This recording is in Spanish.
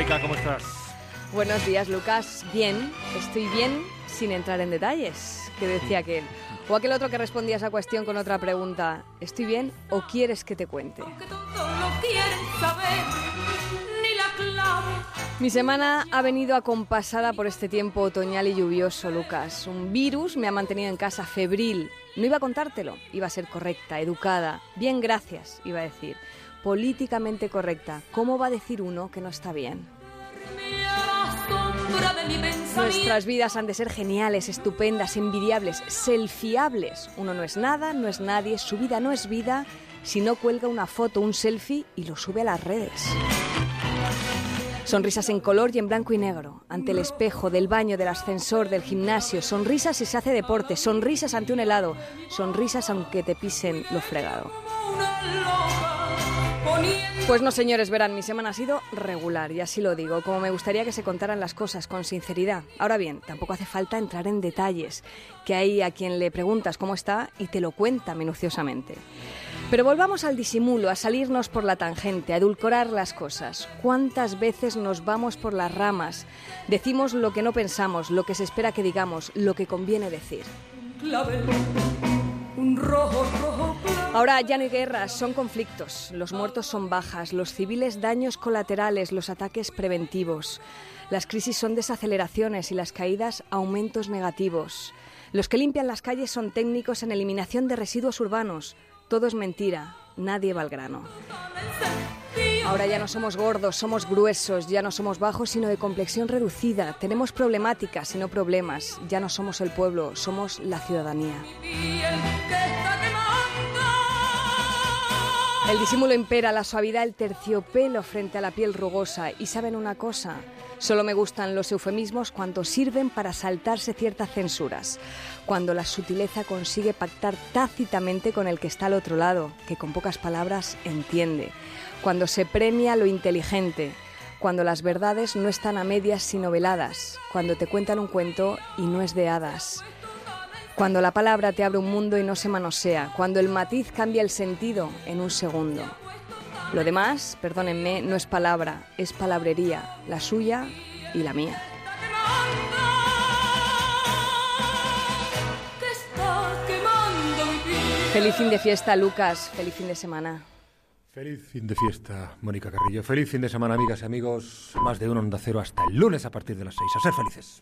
Mónica, ¿cómo estás? Buenos días, Lucas. Bien, estoy bien sin entrar en detalles, que decía aquel. O aquel otro que respondía a esa cuestión con otra pregunta. ¿Estoy bien o quieres que te cuente? Mi semana ha venido acompasada por este tiempo otoñal y lluvioso, Lucas. Un virus me ha mantenido en casa febril. No iba a contártelo, iba a ser correcta, educada. Bien, gracias, iba a decir. Políticamente correcta. ¿Cómo va a decir uno que no está bien? Nuestras vidas han de ser geniales, estupendas, envidiables, selfiables. Uno no es nada, no es nadie, su vida no es vida si no cuelga una foto, un selfie y lo sube a las redes. Sonrisas en color y en blanco y negro, ante el espejo, del baño, del ascensor, del gimnasio, sonrisas si se hace deporte, sonrisas ante un helado, sonrisas aunque te pisen lo fregado. Pues no, señores, verán, mi semana ha sido regular, y así lo digo, como me gustaría que se contaran las cosas con sinceridad. Ahora bien, tampoco hace falta entrar en detalles, que hay a quien le preguntas cómo está y te lo cuenta minuciosamente. Pero volvamos al disimulo, a salirnos por la tangente, a edulcorar las cosas. ¿Cuántas veces nos vamos por las ramas? Decimos lo que no pensamos, lo que se espera que digamos, lo que conviene decir. Ahora ya no hay guerras, son conflictos. Los muertos son bajas, los civiles daños colaterales, los ataques preventivos. Las crisis son desaceleraciones y las caídas aumentos negativos. Los que limpian las calles son técnicos en eliminación de residuos urbanos. Todo es mentira, nadie va al grano. Ahora ya no somos gordos, somos gruesos, ya no somos bajos, sino de complexión reducida. Tenemos problemáticas y no problemas. Ya no somos el pueblo, somos la ciudadanía. El disimulo impera, la suavidad, el terciopelo frente a la piel rugosa. Y saben una cosa, solo me gustan los eufemismos cuando sirven para saltarse ciertas censuras, cuando la sutileza consigue pactar tácitamente con el que está al otro lado, que con pocas palabras entiende, cuando se premia lo inteligente, cuando las verdades no están a medias sino veladas, cuando te cuentan un cuento y no es de hadas. Cuando la palabra te abre un mundo y no se manosea, cuando el matiz cambia el sentido en un segundo. Lo demás, perdónenme, no es palabra, es palabrería, la suya y la mía. Feliz fin de fiesta, Lucas. Feliz fin de semana. Feliz fin de fiesta, Mónica Carrillo. Feliz fin de semana, amigas y amigos. Más de un Onda Cero hasta el lunes a partir de las seis. A ser felices.